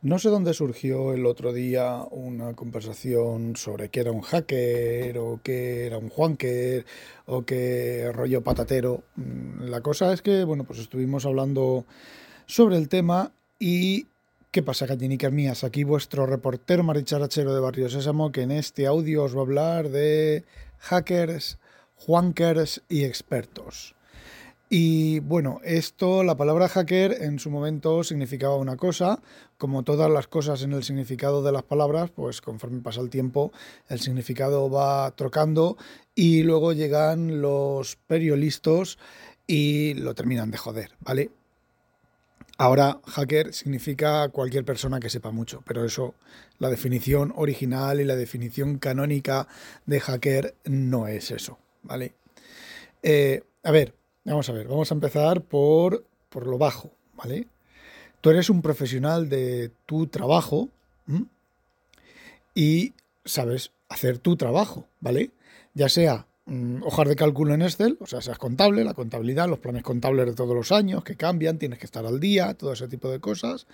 No sé dónde surgió el otro día una conversación sobre qué era un hacker o qué era un juanker o qué rollo patatero. Mm, la cosa es que, bueno, pues estuvimos hablando sobre el tema y ¿qué pasa, gallinicas mías? Aquí vuestro reportero maricharachero de Barrio Sésamo que en este audio os va a hablar de hackers, juankers y expertos. Y bueno, esto, la palabra hacker en su momento significaba una cosa, como todas las cosas en el significado de las palabras, pues conforme pasa el tiempo el significado va trocando y luego llegan los periodistas y lo terminan de joder, ¿vale? Ahora, hacker significa cualquier persona que sepa mucho, pero eso, la definición original y la definición canónica de hacker no es eso, ¿vale? Eh, a ver, Vamos a ver, vamos a empezar por, por lo bajo, ¿vale? Tú eres un profesional de tu trabajo y sabes hacer tu trabajo, ¿vale? Ya sea mm, hojas de cálculo en Excel, o sea, seas contable, la contabilidad, los planes contables de todos los años que cambian, tienes que estar al día, todo ese tipo de cosas,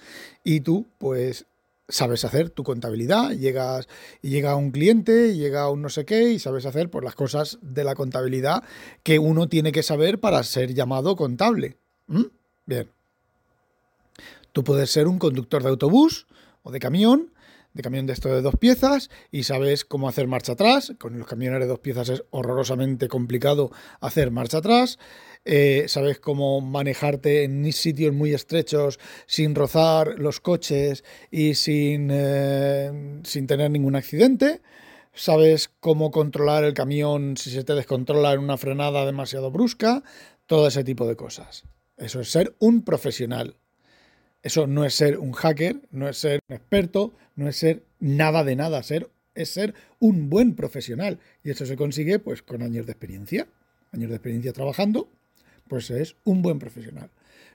y tú, pues, sabes hacer tu contabilidad, llegas llega un cliente, llega un no sé qué y sabes hacer pues las cosas de la contabilidad que uno tiene que saber para ser llamado contable. ¿Mm? Bien. Tú puedes ser un conductor de autobús o de camión, de camión de esto de dos piezas y sabes cómo hacer marcha atrás. Con los camiones de dos piezas es horrorosamente complicado hacer marcha atrás. Eh, sabes cómo manejarte en sitios muy estrechos sin rozar los coches y sin, eh, sin tener ningún accidente. Sabes cómo controlar el camión si se te descontrola en una frenada demasiado brusca. Todo ese tipo de cosas. Eso es ser un profesional. Eso no es ser un hacker, no es ser un experto, no es ser nada de nada, ser, es ser un buen profesional. Y eso se consigue pues con años de experiencia, años de experiencia trabajando pues es un buen profesional.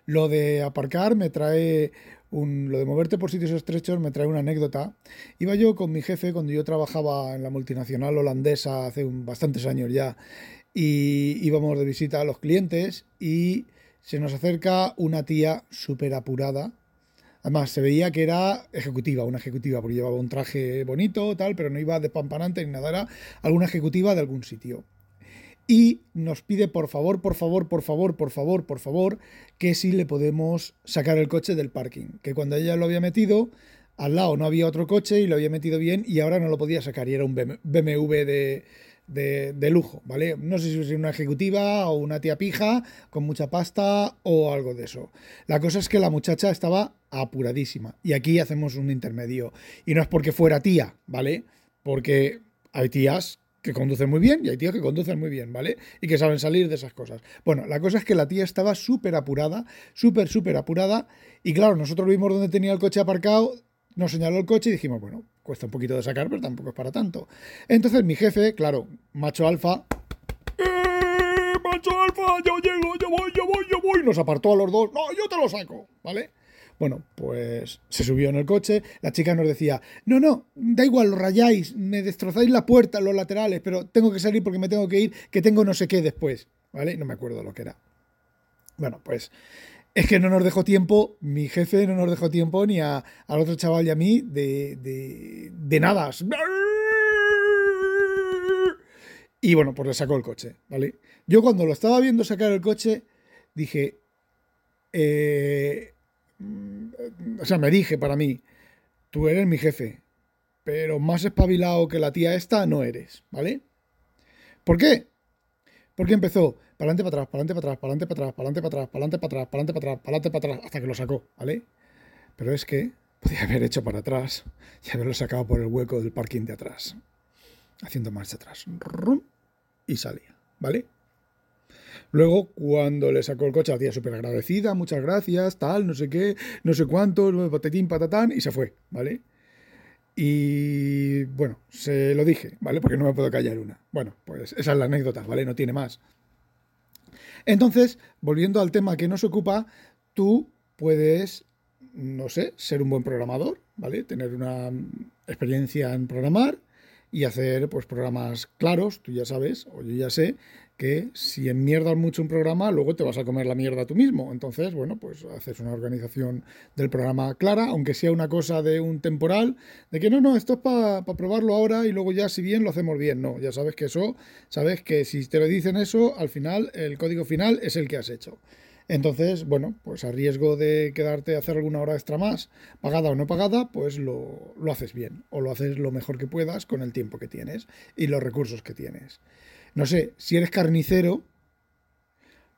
Lo de aparcar me trae un, lo de moverte por sitios estrechos me trae una anécdota. Iba yo con mi jefe cuando yo trabajaba en la multinacional holandesa hace bastantes años ya y íbamos de visita a los clientes y se nos acerca una tía súper apurada. Además, se veía que era ejecutiva, una ejecutiva, porque llevaba un traje bonito, tal, pero no iba de pampanante ni nada, era alguna ejecutiva de algún sitio y nos pide por favor, por favor, por favor, por favor, por favor, que si le podemos sacar el coche del parking. Que cuando ella lo había metido, al lado no había otro coche y lo había metido bien y ahora no lo podía sacar y era un BMW de, de, lujo, ¿vale? No sé si es una ejecutiva o una tía pija con mucha pasta o algo de eso. La cosa es que la muchacha estaba apuradísima y aquí hacemos un intermedio. Y no es porque fuera tía, ¿vale? Porque hay tías que conducen muy bien y hay tíos que conducen muy bien, ¿vale? Y que saben salir de esas cosas. Bueno, la cosa es que la tía estaba súper apurada, súper, súper apurada. Y claro, nosotros vimos dónde tenía el coche aparcado, nos señaló el coche y dijimos, bueno, cuesta un poquito de sacar, pero tampoco es para tanto. Entonces mi jefe, claro, macho alfa, ¡Eh, macho alfa, yo llego, yo voy, yo voy, yo voy, nos apartó a los dos, no, yo te lo saco, ¿vale? Bueno, pues se subió en el coche, la chica nos decía, no, no, da igual, lo rayáis, me destrozáis la puerta, los laterales, pero tengo que salir porque me tengo que ir, que tengo no sé qué después, ¿vale? No me acuerdo lo que era. Bueno, pues es que no nos dejó tiempo, mi jefe no nos dejó tiempo ni a, al otro chaval y a mí de, de, nada. Y bueno, pues le sacó el coche, ¿vale? Yo cuando lo estaba viendo sacar el coche, dije, eh, o sea, me dije para mí, tú eres mi jefe, pero más espabilado que la tía esta no eres, ¿vale? ¿Por qué? Porque empezó para adelante, para atrás, para adelante, para atrás, para adelante, para atrás, para adelante, para atrás, para adelante, para atrás, para adelante, para atrás, para adelante, para atrás, hasta que lo sacó, ¿vale? Pero es que podía haber hecho para atrás y haberlo sacado por el hueco del parking de atrás, haciendo marcha atrás, y salía, ¿vale? Luego, cuando le sacó el coche, la tía súper agradecida, muchas gracias, tal, no sé qué, no sé cuánto, patatín, patatán, y se fue, ¿vale? Y bueno, se lo dije, ¿vale? Porque no me puedo callar una. Bueno, pues esa es la anécdota, ¿vale? No tiene más. Entonces, volviendo al tema que nos ocupa, tú puedes, no sé, ser un buen programador, ¿vale? Tener una experiencia en programar y hacer pues programas claros, tú ya sabes, o yo ya sé, que si enmierdas mucho un programa, luego te vas a comer la mierda tú mismo. Entonces, bueno, pues haces una organización del programa clara, aunque sea una cosa de un temporal, de que no, no, esto es para probarlo ahora y luego ya si bien lo hacemos bien. No, ya sabes que eso, sabes que si te lo dicen eso, al final el código final es el que has hecho. Entonces, bueno, pues a riesgo de quedarte a hacer alguna hora extra más, pagada o no pagada, pues lo, lo haces bien o lo haces lo mejor que puedas con el tiempo que tienes y los recursos que tienes. No sé, si eres carnicero,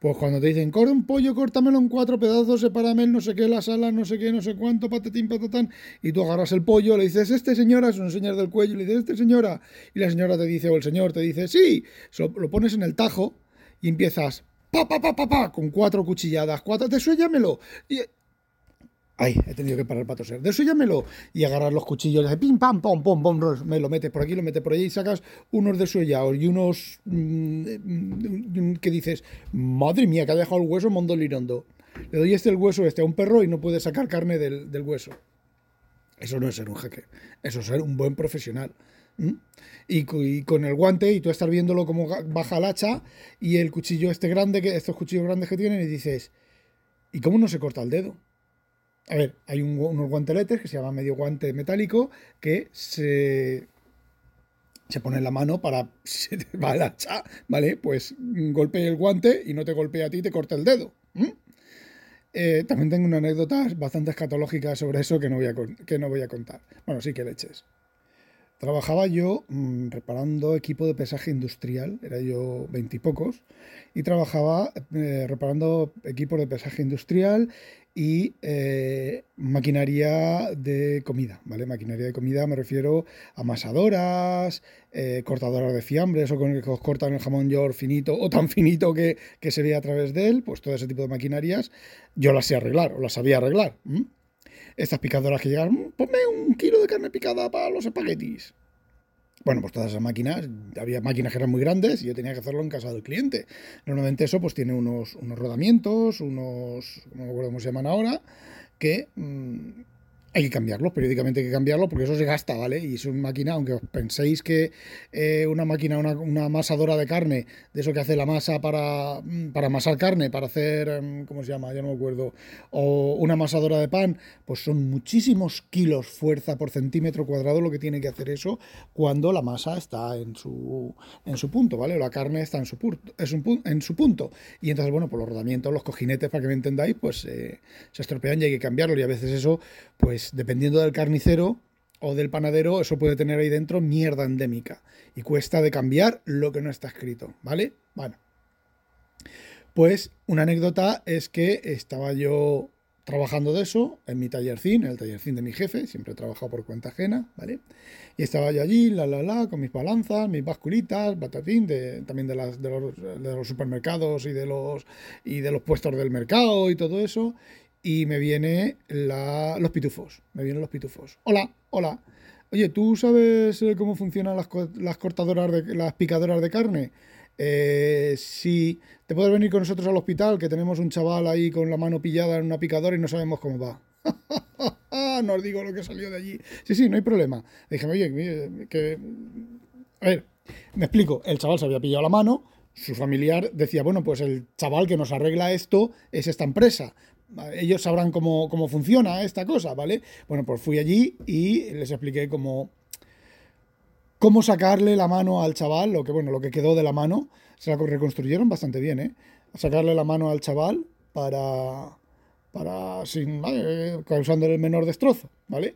pues cuando te dicen, corta un pollo, córtamelo en cuatro pedazos, sepárame el no sé qué, la sala, no sé qué, no sé cuánto, patatín, patatán, y tú agarras el pollo, le dices, este señora, es un señor del cuello, le dices, este señora, y la señora te dice, o el señor te dice, sí, lo, pones en el tajo y empiezas, pa, pa, pa, pa, pa, con cuatro cuchilladas, cuatro, te suéllamelo. Y, Ay, he tenido que parar para toser. De eso llámelo. Y agarrar los cuchillos, de pim, pam, pom, pom, pom, me lo metes por aquí, lo metes por allí y sacas unos de suellados y unos mm, mm, que dices, madre mía, que ha dejado el hueso mondolirondo. Le doy este el hueso este a un perro y no puede sacar carne del, hueso. Eso no es ser un jeque, eso es ser un buen profesional. Y, con el guante, y tú estás viéndolo como baja el hacha, y el cuchillo este grande, que, estos cuchillos grandes que tienen, y dices, ¿y cómo no se corta el dedo? A ver, hay unos guanteletes que se llama medio guante metálico que se, se pone en la mano para, se te va el hacha, ¿vale? Pues golpee el guante y no te golpea a ti te corta el dedo. Eh, también tengo una anécdota bastante escatológica sobre eso que no voy a, que no voy a contar. Bueno, sí que leches. Trabajaba yo mm, reparando equipo de pesaje industrial, era yo veintipocos, y, trabajaba eh, reparando equipos de pesaje industrial y eh, maquinaria de comida, ¿vale? Maquinaria de comida me refiero a amasadoras, eh, cortadoras de fiambres o con el que os cortan el jamón york finito o tan finito que, se ve a través de él, pues todo ese tipo de maquinarias yo las sé arreglar o las sabía arreglar estas picadoras que llegan, mm, ponme un kilo de carne picada para los espaguetis. Bueno, pues todas esas máquinas, había máquinas que eran muy grandes y yo tenía que hacerlo en casa del cliente. Normalmente eso pues tiene unos, unos rodamientos, unos, no me acuerdo cómo se llaman ahora, que mm, hay que cambiarlo, periódicamente hay que cambiarlo porque eso se gasta, ¿vale? Y es una máquina, aunque os penséis que eh, una máquina, una, una, amasadora de carne, de eso que hace la masa para, mm, para amasar carne, para hacer, em, ¿cómo se llama? Ya no me acuerdo, o una amasadora de pan, pues son muchísimos kilos fuerza por centímetro cuadrado lo que tiene que hacer eso cuando la masa está en su, en su punto, ¿vale? O la carne está en su, punto, es un, en su punto. Y entonces, bueno, por los rodamientos, los cojinetes, para que me entendáis, pues eh, se estropean y hay que cambiarlos y a veces eso, pues pues, dependiendo del carnicero o del panadero, eso puede tener ahí dentro mierda endémica. Y cuesta de cambiar lo que no está escrito, ¿vale? Bueno. Pues una anécdota es que estaba yo trabajando de eso en mi tallercín, el tallercín de mi jefe, siempre he trabajado por cuenta ajena, ¿vale? Y estaba yo allí, la, la, la, con mis balanzas, mis basculitas, batatín, de, también de, las, de, los, de los supermercados y de los, y de los puestos del mercado y todo eso y me viene los pitufos. Me vienen los pitufos. Hola, hola. Oye, ¿tú sabes eh, cómo funcionan las, cortadoras, de, las picadoras de carne? Eh, si te puedes venir con nosotros al hospital, que tenemos un chaval ahí con la mano pillada en una picadora y no sabemos cómo va. no os digo lo que salió de allí. Sí, sí, no hay problema. Dije, oye, que... A ver, me explico. El chaval se había pillado la mano, su familiar decía, bueno, pues el chaval que nos arregla esto es esta empresa ellos sabrán cómo, funciona esta cosa, ¿vale? Bueno, pues fui allí y les expliqué cómo, cómo sacarle la mano al chaval, lo que, bueno, lo que quedó de la mano, se la reconstruyeron bastante bien, ¿eh? Sacarle la mano al chaval para, para sin, causándole el menor destrozo, ¿vale?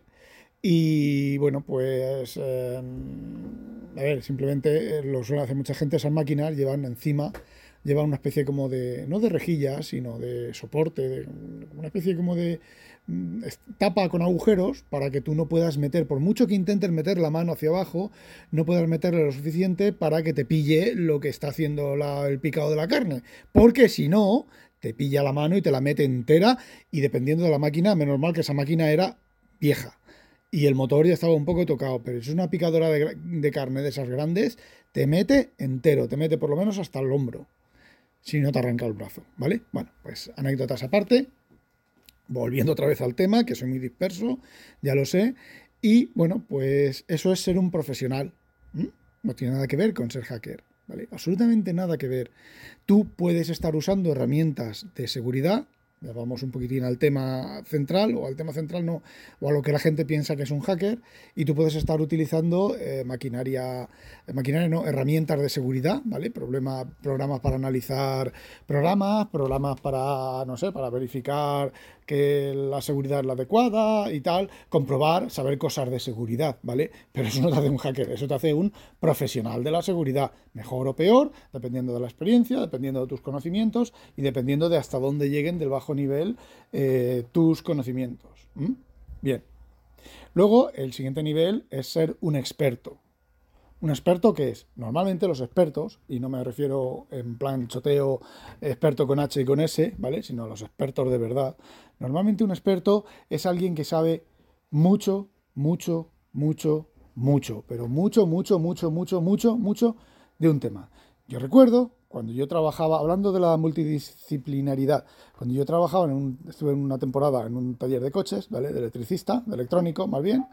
Y bueno, pues, em, a ver, simplemente lo suele hacer mucha gente, esas máquinas llevan encima lleva una especie como de, no de rejilla, sino de soporte, de, una especie como de, mm, tapa con agujeros para que tú no puedas meter, por mucho que intentes meter la mano hacia abajo, no puedas meterle lo suficiente para que te pille lo que está haciendo el picado de la carne. Porque si no, te pilla la mano y te la mete entera y dependiendo de la máquina, menos mal que esa máquina era vieja y el motor ya estaba un poco tocado, pero si es una picadora de, carne de esas grandes, te mete entero, te mete por lo menos hasta el hombro, si no te arranca el brazo, ¿vale? Bueno, pues anécdotas aparte, volviendo otra vez al tema, que soy muy disperso, ya lo sé, y bueno, pues eso es ser un profesional, no tiene nada que ver con ser hacker. ¿Vale? Absolutamente nada que ver. Tú puedes estar usando herramientas de seguridad vamos un poquitín al tema central o al tema central no, o a lo que la gente piensa que es un hacker y tú puedes estar utilizando eh, maquinaria, maquinaria no, herramientas de seguridad, ¿vale? Problema, programas para analizar programas, programas para, no sé, para verificar que la seguridad es la adecuada y tal, comprobar, saber cosas de seguridad, ¿vale? Pero eso no te hace un hacker, eso te hace un profesional de la seguridad, mejor o peor, dependiendo de la experiencia, dependiendo de tus conocimientos y dependiendo de hasta dónde lleguen del bajo nivel eh, tus conocimientos. Bien. Luego, el siguiente nivel es ser un experto. ¿Un experto qué es? Normalmente los expertos, y no me refiero en plan choteo experto con H y con S, ¿vale? Sino los expertos de verdad. Normalmente un experto es alguien que sabe mucho, mucho, mucho, mucho, pero mucho, mucho, mucho, mucho, mucho, mucho de un tema. Yo recuerdo cuando yo trabajaba, hablando de la multidisciplinaridad, cuando yo trabajaba en un, estuve en una temporada en un taller de coches, ¿vale? De electricista, de electrónico, más bien,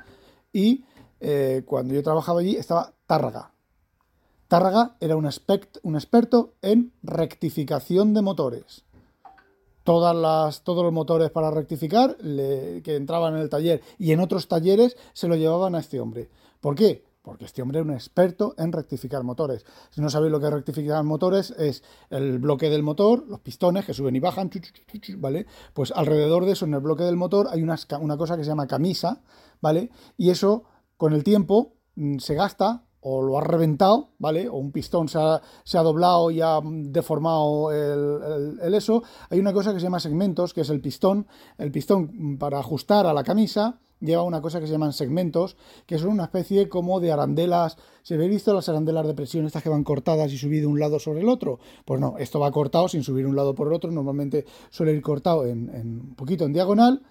y eh, cuando yo trabajaba allí estaba Tárraga. Era un, experto en rectificación de motores. Todos los motores para rectificar que entraban en el taller y en otros talleres se lo llevaban a este hombre. ¿Por qué? Porque este hombre era un experto en rectificar motores. Si no sabéis lo que es rectificar motores, es el bloque del motor, los pistones que suben y bajan, ¿vale? Pues alrededor de eso, en el bloque del motor, hay una, una cosa que se llama camisa, ¿vale? Y eso con el tiempo mm, se gasta o lo ha reventado, ¿vale? O un pistón se ha, doblado y ha deformado el, eso. Hay una cosa que se llama segmentos, que es el pistón. El pistón mm, para ajustar a la camisa lleva una cosa que se llaman segmentos, que son una especie como de arandelas. ¿Se habéis visto las arandelas de presión, estas que van cortadas y subido un lado sobre el otro? Pues no, esto va cortado sin subir un lado por el otro. Normalmente suele ir cortado en, en un poquito en diagonal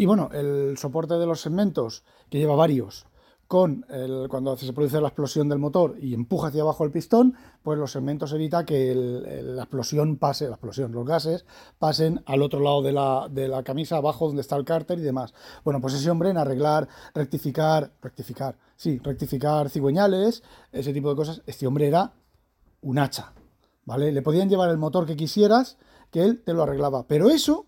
y bueno, el soporte de los segmentos, que lleva varios, con el, cuando se produce la explosión del motor y empuja hacia abajo el pistón, pues los segmentos evita que la explosión pase, la explosión, los gases pasen al otro lado de la, de la, camisa, abajo donde está el cárter y demás. Bueno, pues ese hombre en arreglar, rectificar, rectificar, sí, rectificar cigüeñales, ese tipo de cosas, este hombre era un hacha, ¿vale? Le podían llevar el motor que quisieras, que él te lo arreglaba, pero eso,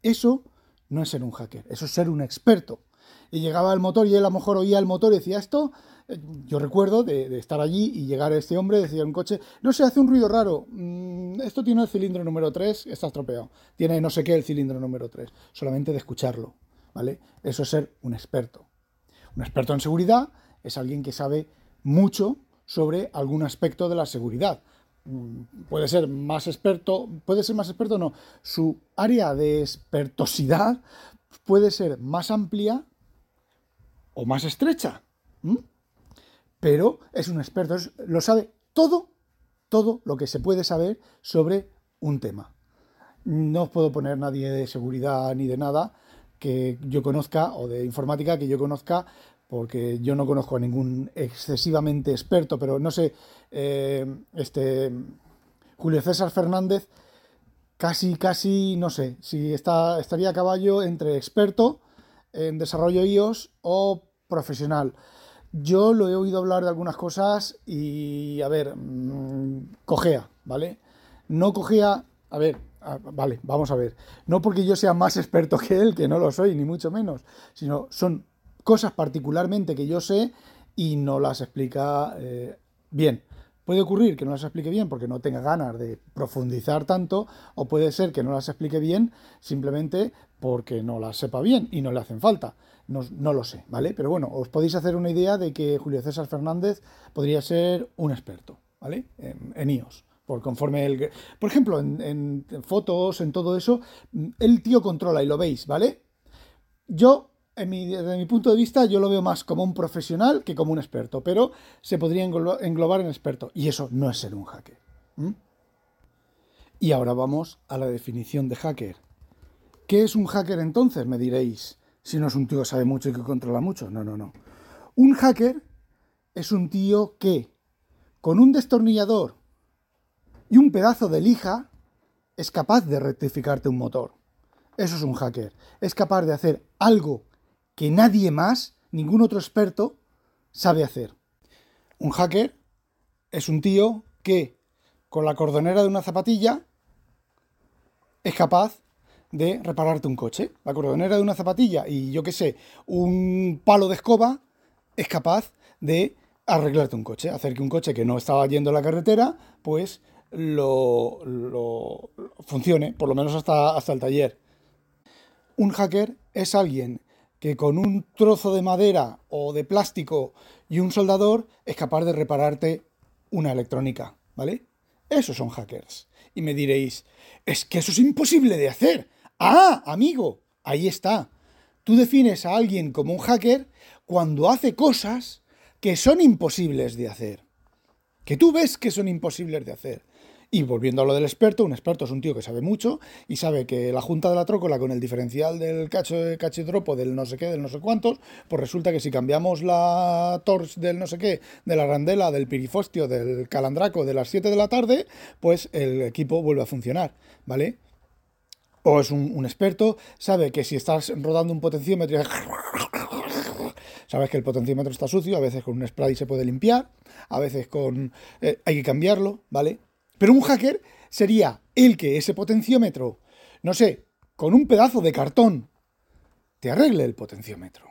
eso no es ser un hacker, eso es ser un experto. Y llegaba el motor y él a lo mejor oía el motor y decía esto. Eh, yo recuerdo de, estar allí y llegar a este hombre, decía un coche, no sé, hace un ruido raro, mm, esto tiene el cilindro número 3, está estropeado, tiene no sé qué el cilindro número 3, solamente de escucharlo, ¿vale? Eso es ser un experto. Un experto en seguridad es alguien que sabe mucho sobre algún aspecto de la seguridad. Mm, puede ser más experto, puede ser más experto no, su área de expertosidad puede ser más amplia o más estrecha, pero es un experto, lo sabe todo, todo lo que se puede saber sobre un tema. No os puedo poner nadie de seguridad ni de nada que yo conozca o de informática que yo conozca porque yo no conozco a ningún excesivamente experto, pero no sé, eh, este Julio César Fernández, casi, casi, no sé, si está, estaría a caballo entre experto en desarrollo iOS o profesional. Yo lo he oído hablar de algunas cosas y, a ver, mm, cogea, ¿vale? No cogea, a ver, vale, vamos a ver. No porque yo sea más experto que él, que no lo soy, ni mucho menos, sino son cosas particularmente que yo sé y no las explica eh, bien. Puede ocurrir que no las explique bien porque no tenga ganas de profundizar tanto, o puede ser que no las explique bien simplemente porque no las sepa bien y no le hacen falta. No, lo sé, ¿vale? Pero bueno, os podéis hacer una idea de que Julio César Fernández podría ser un experto, ¿vale? En, iOS, Por conforme el. Por ejemplo, en, fotos, en todo eso, el tío controla y lo veis, ¿vale? Yo, en mi, desde mi punto de vista, yo lo veo más como un profesional que como un experto, pero se podría englobar en experto. Y eso no es ser un hacker. Y ahora vamos a la definición de hacker. ¿Qué es un hacker entonces? Me diréis, si no es un tío que sabe mucho y que controla mucho. No, no, no. Un hacker es un tío que, con un destornillador y un pedazo de lija, es capaz de rectificarte un motor. Eso es un hacker. Es capaz de hacer algo que nadie más, ningún otro experto, sabe hacer. Un hacker es un tío que, con la cordonera de una zapatilla, es capaz de repararte un coche. La cordonera de una zapatilla y yo qué sé, un palo de escoba es capaz de arreglarte un coche, hacer que un coche que no estaba yendo a la carretera, pues lo, funcione, por lo menos hasta, hasta el taller. Un hacker es alguien que con un trozo de madera o de plástico y un soldador es capaz de repararte una electrónica, ¿vale? Esos son hackers. Y me diréis, es que eso es imposible de hacer. Ah, amigo, ahí está. Tú defines a alguien como un hacker cuando hace cosas que son imposibles de hacer. Que tú ves que son imposibles de hacer. Y volviendo a lo del experto, un experto es un tío que sabe mucho y sabe que la junta de la trócola con el diferencial del cacho de cachidropo del no sé qué, del no sé cuántos, pues resulta que si cambiamos la tors del no sé qué, de la randela, del pirifostio, del calandraco de las 7 de la tarde, pues el equipo vuelve a funcionar, ¿vale? O es un, experto, sabe que si estás rodando un potenciómetro Sabes que el potenciómetro está sucio, a veces con un spray se puede limpiar, a veces con eh, hay que cambiarlo, ¿vale? Pero un hacker sería el que ese potenciómetro, no sé, con un pedazo de cartón, te arregle el potenciómetro,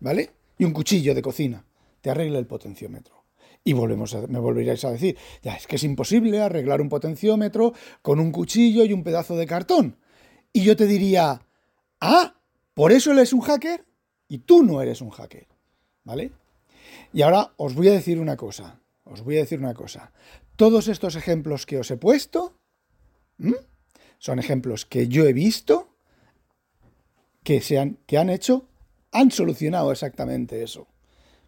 ¿vale? Y un cuchillo de cocina, te arregle el potenciómetro. Y volvemos me volveríais a decir, ya es que es imposible arreglar un potenciómetro con un cuchillo y un pedazo de cartón. Y yo te diría, ah, por eso él es un hacker y tú no eres un hacker, ¿vale? Y ahora os voy a decir una cosa, os voy a decir una cosa. Todos estos ejemplos que os he puesto son ejemplos que yo he visto que, se han, que han hecho, han solucionado exactamente eso.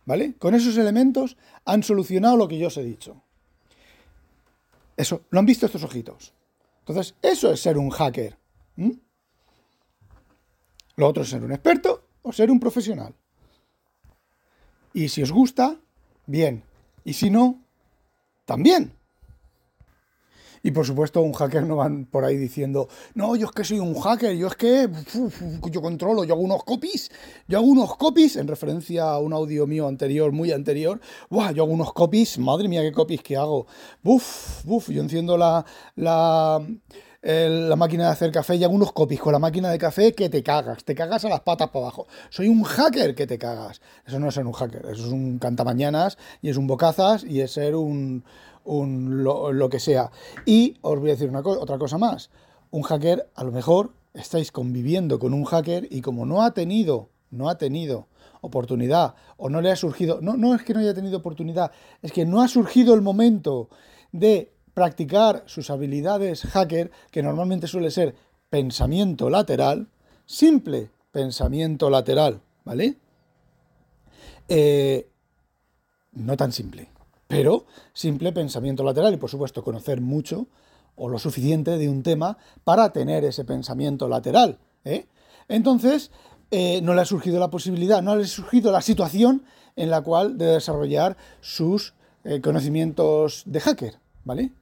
¿Vale? Con esos elementos han solucionado lo que yo os he dicho. Eso, lo han visto estos ojitos. Entonces, eso es ser un hacker. Lo otro es ser un experto o ser un profesional. Y si os gusta, bien. Y si no, también. Y por supuesto, un hacker no van por ahí diciendo, no, yo es que soy un hacker, yo es que yo controlo, yo hago unos copies, yo hago unos copies, en referencia a un audio mío anterior, muy anterior, Buah, yo hago unos copies, madre mía, qué copies que hago. Buf, buf, yo enciendo la, la, la máquina de hacer café y hago unos copies con la máquina de café que te cagas, te cagas a las patas para abajo. Soy un hacker que te cagas. Eso no es ser un hacker, eso es un cantamañanas y es un bocazas y es ser un un, lo, que sea. Y os voy a decir una otra cosa más. Un hacker, a lo mejor estáis conviviendo con un hacker y como no ha tenido, no ha tenido oportunidad o no le ha surgido, no, no es que no haya tenido oportunidad, es que no ha surgido el momento de practicar sus habilidades hacker, que normalmente suele ser pensamiento lateral, simple pensamiento lateral, ¿vale? Eh, no tan simple pero simple pensamiento lateral y por supuesto conocer mucho o lo suficiente de un tema para tener ese pensamiento lateral. ¿eh? Entonces, eh, no le ha surgido la posibilidad, no le ha surgido la situación en la cual de desarrollar sus eh, conocimientos de hacker, ¿vale?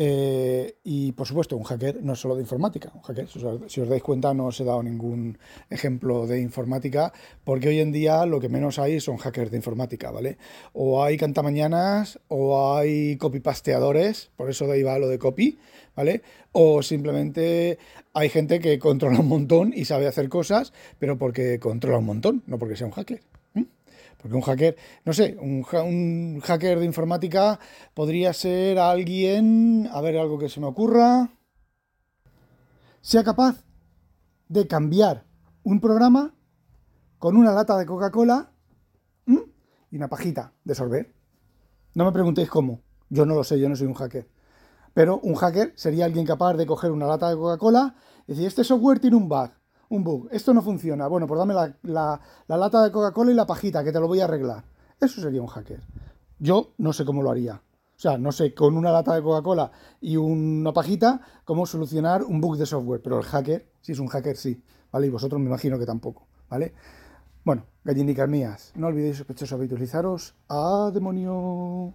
Eh, y por supuesto, un hacker no es solo de informática. Un hacker, si os, dais cuenta, no os he dado ningún ejemplo de informática, porque hoy en día lo que menos hay son hackers de informática, ¿vale? O hay cantamañanas, o hay copypasteadores, por eso de ahí va lo de copy, ¿vale? O simplemente hay gente que controla un montón y sabe hacer cosas, pero porque controla un montón, no porque sea un hacker. Porque un hacker, no sé, un, hacker de informática podría ser alguien, a ver algo que se me ocurra, sea capaz de cambiar un programa con una lata de Coca-Cola y una pajita de sorber. No me preguntéis cómo, yo no lo sé, yo no soy un hacker. Pero un hacker sería alguien capaz de coger una lata de Coca-Cola y decir, este software tiene un bug, un bug, esto no funciona. Bueno, pues dame la, lata de Coca-Cola y la pajita, que te lo voy a arreglar. Eso sería un hacker. Yo no sé cómo lo haría. O sea, no sé, con una lata de Coca-Cola y una pajita, cómo solucionar un bug de software. Pero el hacker, si es un hacker, sí. ¿Vale? Y vosotros me imagino que tampoco. ¿Vale? Bueno, gallinicas mías, no olvidéis sospechosos habitualizaros. ¡A demonio!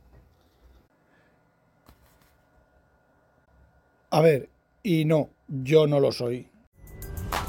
A ver, y no, yo no lo soy.